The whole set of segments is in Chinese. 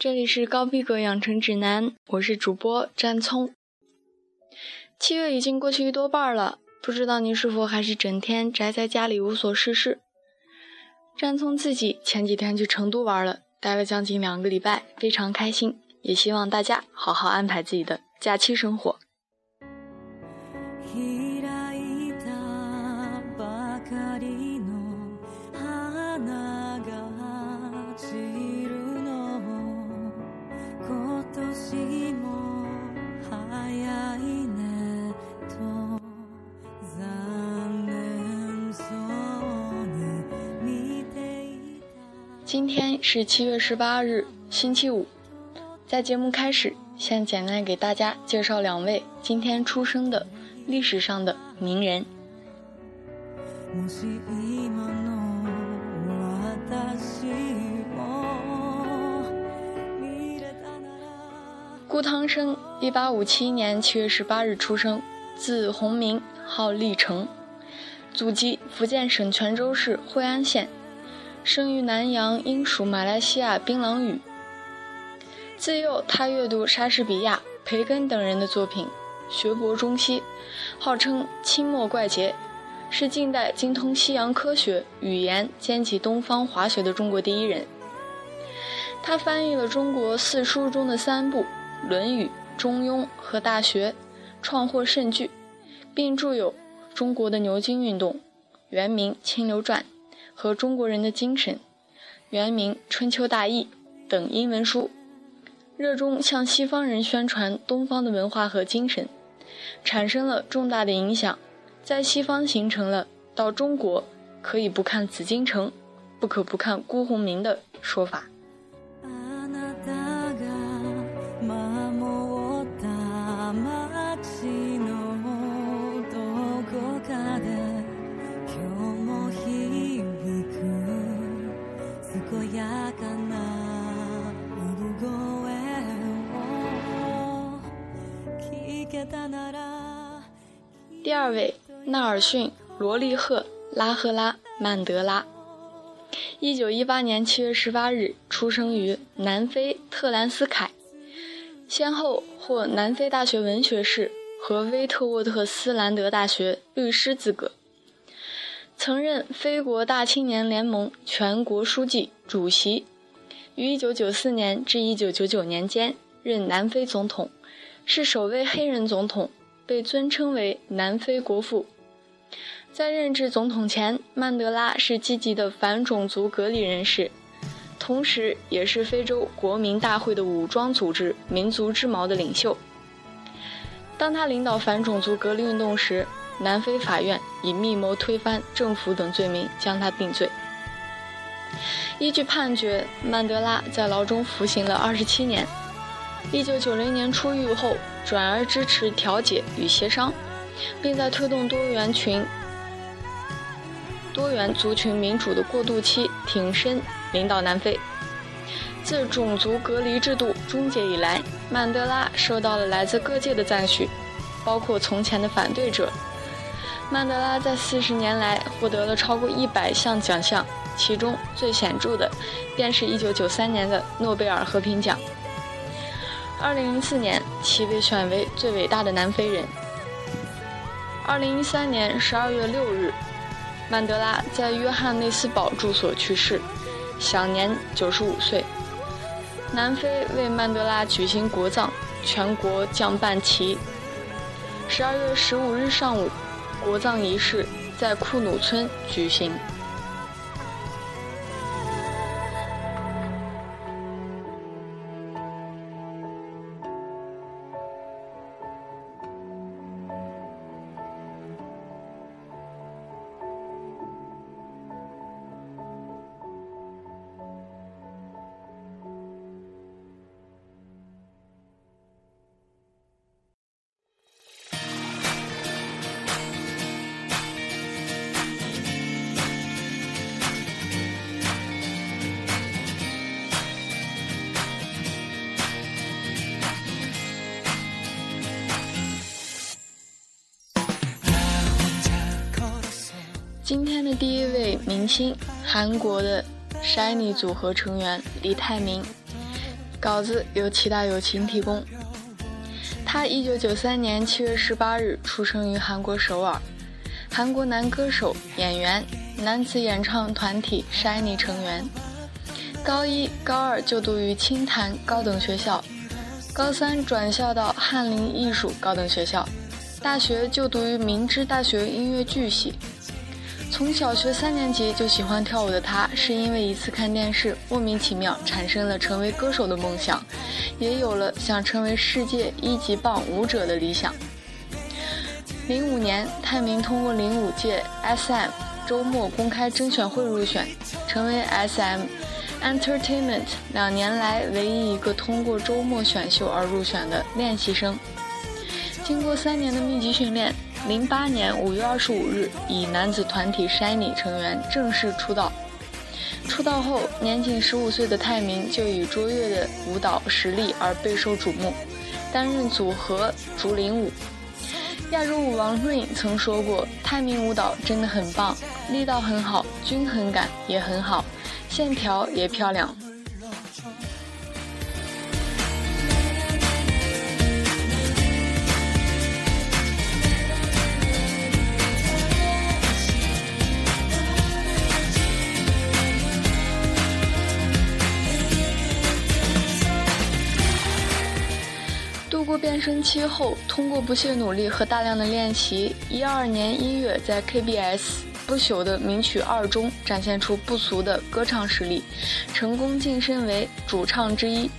这里是高逼格养成指南，我是主播詹聪。七月已经过去一多半了，不知道您是否还是整天宅在家里无所事事？詹聪自己前几天去成都玩了，待了将近两个礼拜，非常开心。也希望大家好好安排自己的假期生活。今天是七月十八日，星期五。在节目开始，先简单给大家介绍两位今天出生的历史上的名人。顾汤生，一八五七年七月十八日出生，字洪明，号立成，祖籍福建省泉州市惠安县。生于南洋英属马来西亚槟榔屿。自幼，他阅读莎士比亚、培根等人的作品，学博中西，号称清末怪杰，是近代精通西洋科学、语言、兼及东方华学的中国第一人。他翻译了中国四书中的三部《论语》《中庸》和《大学》，创获盛举，并著有《中国的牛津运动》《原名清流传》。和中国人的精神，原名《春秋大义》等英文书，热衷向西方人宣传东方的文化和精神，产生了重大的影响，在西方形成了到中国可以不看紫禁城，不可不看辜鸿铭的说法。第二位，纳尔逊·罗利赫·拉赫拉·曼德拉，一九一八年七月十八日出生于南非特兰斯凯，先后获南非大学文学士和威特沃特斯兰德大学律师资格，曾任非国大青年联盟全国书记、主席，于一九九四年至一九九九年间任南非总统。是首位黑人总统，被尊称为南非国父。在任职总统前，曼德拉是积极的反种族隔离人士，同时也是非洲国民大会的武装组织“民族之矛”的领袖。当他领导反种族隔离运动时，南非法院以密谋推翻政府等罪名将他定罪。依据判决，曼德拉在牢中服刑了二十七年。一九九零年出狱后，转而支持调解与协商，并在推动多元群、多元族群民主的过渡期挺身领导南非。自种族隔离制度终结以来，曼德拉受到了来自各界的赞许，包括从前的反对者。曼德拉在四十年来获得了超过一百项奖项，其中最显著的便是一九九三年的诺贝尔和平奖。二零零四年，其被选为最伟大的南非人。二零一三年十二月六日，曼德拉在约翰内斯堡住所去世，享年九十五岁。南非为曼德拉举行国葬，全国降半旗。十二月十五日上午，国葬仪式在库努村举行。位明星，韩国的 SHINee 组合成员李泰民，稿子由齐大友情提供。他一九九三年七月十八日出生于韩国首尔，韩国男歌手、演员，男子演唱团体 SHINee 成员。高一、高二就读于清潭高等学校，高三转校到翰林艺术高等学校，大学就读于明知大学音乐剧系。从小学三年级就喜欢跳舞的他，是因为一次看电视，莫名其妙产生了成为歌手的梦想，也有了想成为世界一级棒舞者的理想。零五年，泰民通过零五届 SM 周末公开甄选会入选，成为 SM Entertainment 两年来唯一一个通过周末选秀而入选的练习生。经过三年的密集训练。零八年五月二十五日，以男子团体 SHINee 成员正式出道。出道后，年仅十五岁的泰民就以卓越的舞蹈实力而备受瞩目，担任组合竹林舞。亚洲舞王 Rain 曾说过：“泰民舞蹈真的很棒，力道很好，均衡感也很好，线条也漂亮。”过变声期后，通过不懈努力和大量的练习，一二年一月在 KBS 不朽的名曲二中展现出不俗的歌唱实力，成功晋升为主唱之一。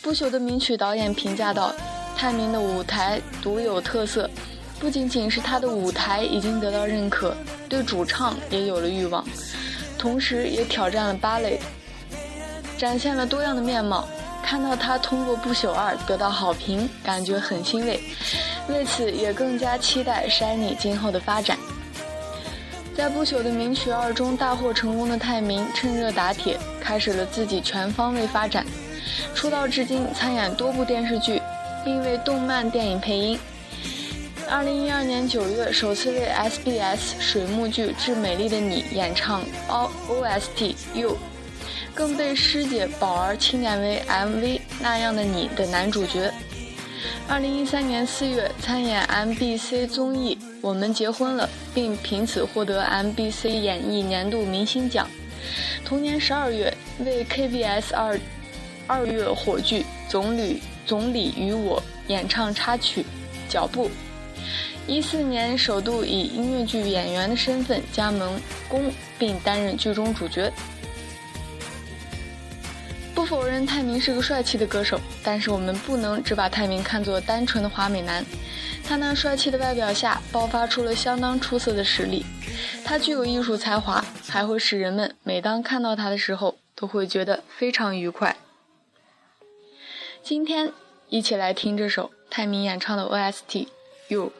不朽的名曲导演评价道：“泰民的舞台独有特色，不仅仅是他的舞台已经得到认可，对主唱也有了欲望，同时也挑战了芭蕾，展现了多样的面貌。”看到他通过《不朽二》得到好评，感觉很欣慰，为此也更加期待 Shiny 今后的发展。在《不朽的名曲二》中大获成功的泰民，趁热打铁，开始了自己全方位发展。出道至今，参演多部电视剧，并为动漫电影配音。二零一二年九月，首次为 SBS 水幕剧《致美丽的你》演唱 O OST You。更被师姐宝儿钦点为 MV《那样的你》的男主角。二零一三年四月参演 MBC 综艺《我们结婚了》，并凭此获得 MBC 演艺年度明星奖。同年十二月为 KBS 二二月火炬《总理总理与我》演唱插曲《脚步》。一四年首度以音乐剧演员的身份加盟宫，并担任剧中主角。不否认泰明是个帅气的歌手但是我们不能只把泰明看作单纯的华美男他那帅气的外表下爆发出了相当出色的实力他具有艺术才华还会使人们每当看到他的时候都会觉得非常愉快。今天一起来听这首泰明演唱的 ost you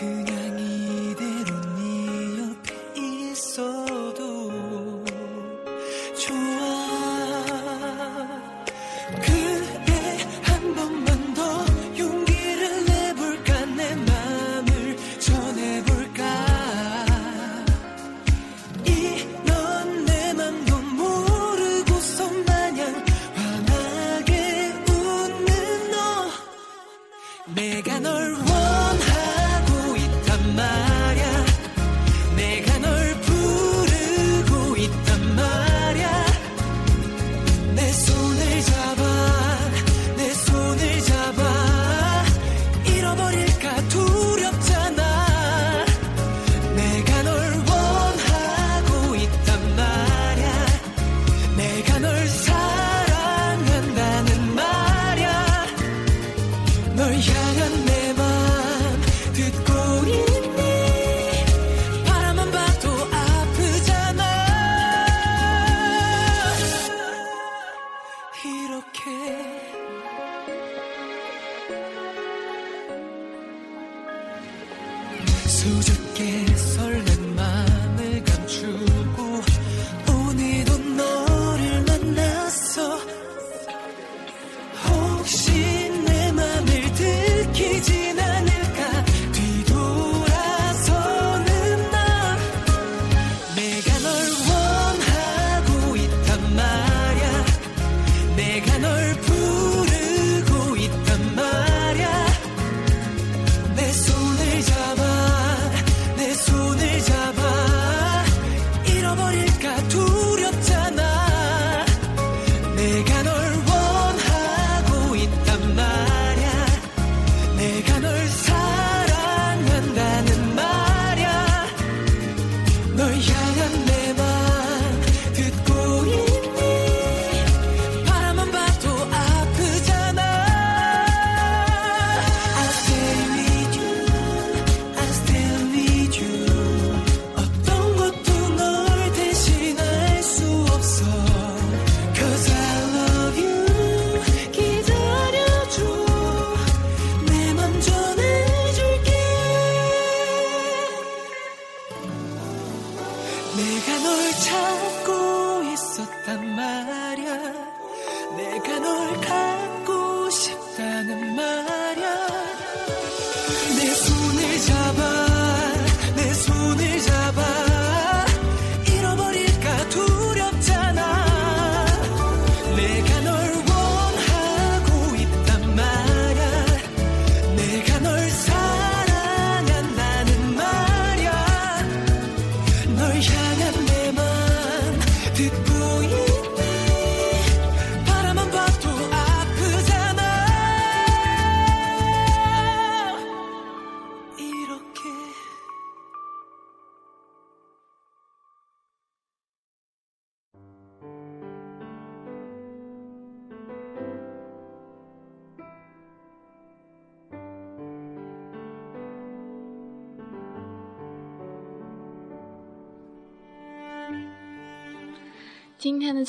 그녀 心。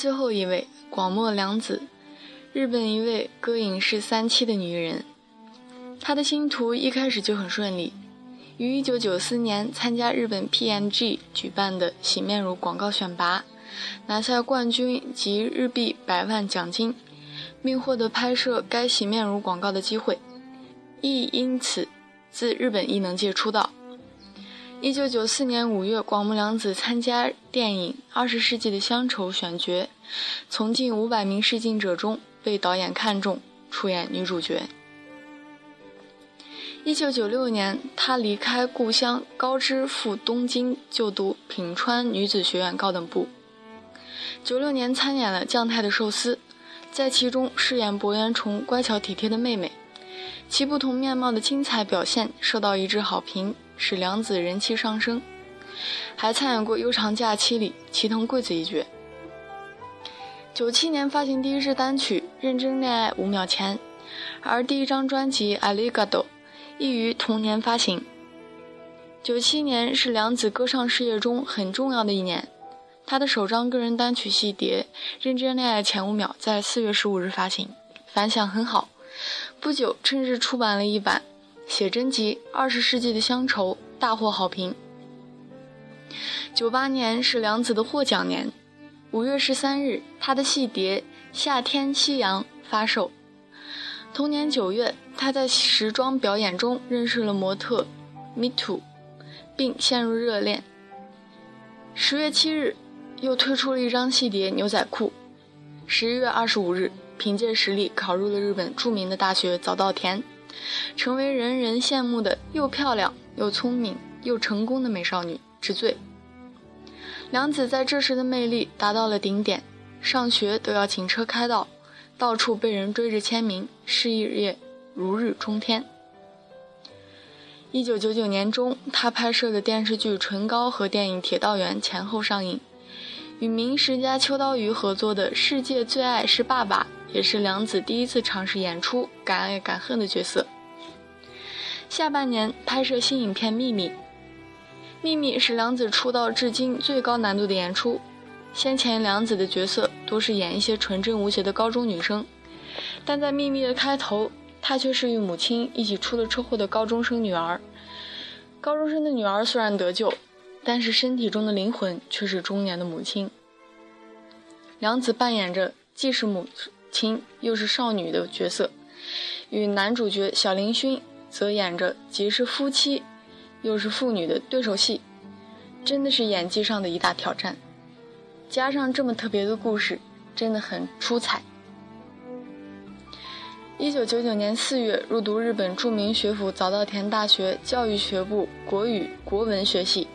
最后一位广末凉子，日本一位歌影视三栖的女人。她的星途一开始就很顺利，于1994年参加日本 PMG 举办的洗面乳广告选拔，拿下冠军及日币百万奖金，并获得拍摄该洗面乳广告的机会，亦因此自日本艺能界出道。一九九四年五月，广木凉子参加电影《二十世纪的乡愁》选角，从近五百名试镜者中被导演看中，出演女主角。一九九六年，她离开故乡高知赴东京就读品川女子学院高等部。九六年参演了将太的寿司，在其中饰演博元崇乖巧体贴的妹妹，其不同面貌的精彩表现受到一致好评。使梁子人气上升，还参演过《悠长假期》里齐藤贵子一角。九七年发行第一支单曲《认真恋爱五秒前》，而第一张专辑《a l i g a d o》亦于同年发行。九七年是梁子歌唱事业中很重要的一年，他的首张个人单曲细碟《认真恋爱前五秒》在四月十五日发行，反响很好。不久，趁日出版了一版。写真集《二十世纪的乡愁》大获好评。九八年是梁子的获奖年，五月十三日，他的戏碟《夏天夕阳》发售。同年九月，他在时装表演中认识了模特 Me Too，并陷入热恋。十月七日，又推出了一张戏碟《牛仔裤》。十一月二十五日，凭借实力考入了日本著名的大学早稻田。成为人人羡慕的又漂亮又聪明又成功的美少女之最。梁子在这时的魅力达到了顶点，上学都要请车开道，到处被人追着签名，事业如日中天。一九九九年中，他拍摄的电视剧《唇膏》和电影《铁道员》前后上映，与名实家秋刀鱼合作的《世界最爱是爸爸》。也是梁子第一次尝试演出敢爱敢恨的角色。下半年拍摄新影片《秘密》，《秘密》是梁子出道至今最高难度的演出。先前梁子的角色都是演一些纯真无邪的高中女生，但在《秘密》的开头，她却是与母亲一起出了车祸的高中生女儿。高中生的女儿虽然得救，但是身体中的灵魂却是中年的母亲。梁子扮演着既是母。亲又是少女的角色，与男主角小林薰则演着既是夫妻又是父女的对手戏，真的是演技上的一大挑战。加上这么特别的故事，真的很出彩。一九九九年四月入读日本著名学府早稻田大学教育学部国语国文学系。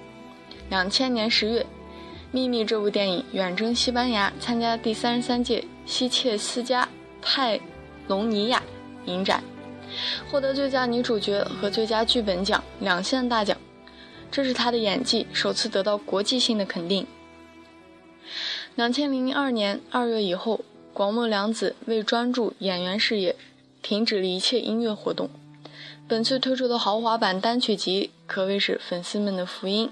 两千年十月，《秘密》这部电影远征西班牙，参加第三十三届。西切斯加泰隆尼亚影展，获得最佳女主角和最佳剧本奖两项大奖，这是她的演技首次得到国际性的肯定。两千零二年二月以后，广末凉子为专注演员事业，停止了一切音乐活动。本次推出的豪华版单曲集可谓是粉丝们的福音。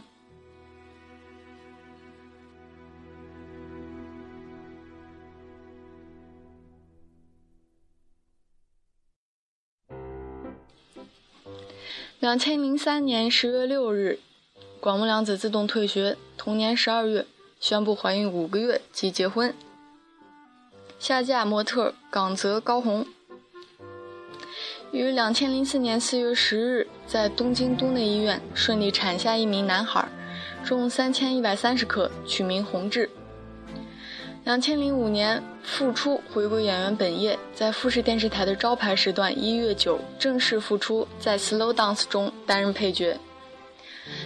两千零三年十月六日，广末凉子自动退学。同年十二月，宣布怀孕五个月即结婚，下嫁模特冈泽高宏。于两千零四年四月十日，在东京都内医院顺利产下一名男孩，重三千一百三十克，取名弘志。两千零五年复出，回归演员本业，在富士电视台的招牌时段一月九正式复出，在《Slow Dance》中担任配角。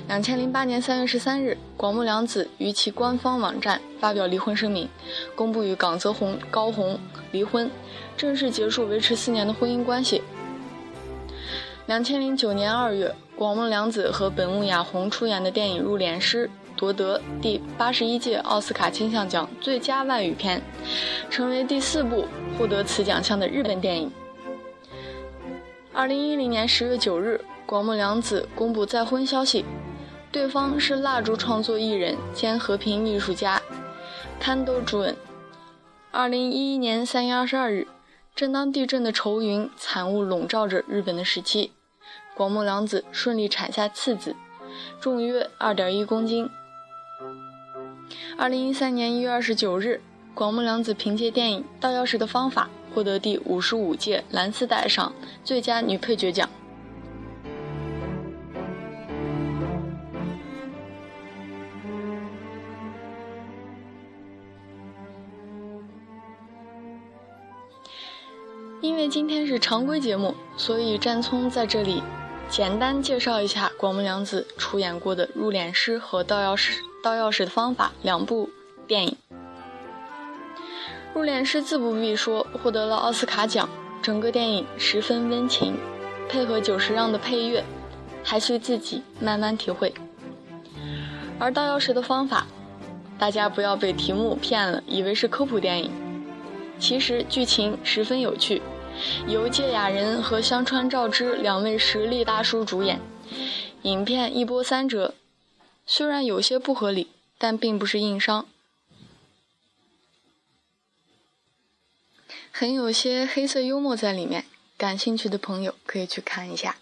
两千零八年三月十三日，广木凉子于其官方网站发表离婚声明，公布与冈泽宏高宏离婚，正式结束维持四年的婚姻关系。两千零九年二月，广木凉子和本木雅弘出演的电影《入殓师》。夺得第八十一届奥斯卡金像奖最佳外语片，成为第四部获得此奖项的日本电影。二零一零年十月九日，广末凉子公布再婚消息，对方是蜡烛创作艺人兼和平艺术家 Candle Jun。二零一一年三月二十二日，正当地震的愁云惨雾笼罩着日本的时期，广末凉子顺利产下次子，重约二点一公斤。二零一三年一月二十九日，广木凉子凭借电影《盗钥匙的方法》获得第五十五届蓝丝带上最佳女配角奖。因为今天是常规节目，所以战聪在这里简单介绍一下广木凉子出演过的《入殓师》和《盗钥匙》。《盗钥匙的方法》两部电影，《入殓师》自不必说，获得了奥斯卡奖。整个电影十分温情，配合久石让的配乐，还需自己慢慢体会。而《倒钥匙的方法》，大家不要被题目骗了，以为是科普电影。其实剧情十分有趣，由芥雅人和香川照之两位实力大叔主演，影片一波三折。虽然有些不合理，但并不是硬伤，很有些黑色幽默在里面。感兴趣的朋友可以去看一下。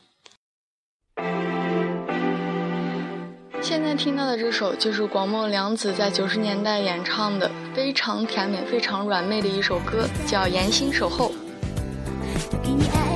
现在听到的这首就是广末凉子在九十年代演唱的非常甜美、非常软妹的一首歌，叫《严心守候》。给你爱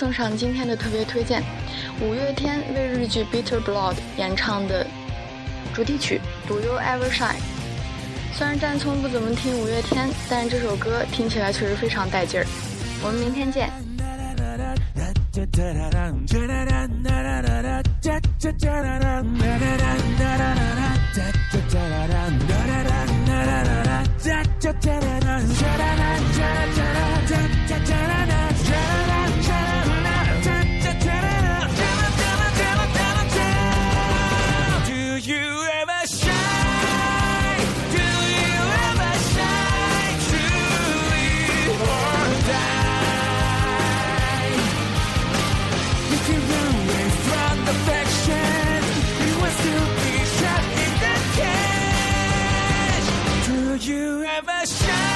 送上今天的特别推荐：五月天为日剧《Bitter Blood》演唱的主题曲《Do You Ever Shine》。虽然战聪不怎么听五月天，但是这首歌听起来确实非常带劲儿。我们明天见。never shine.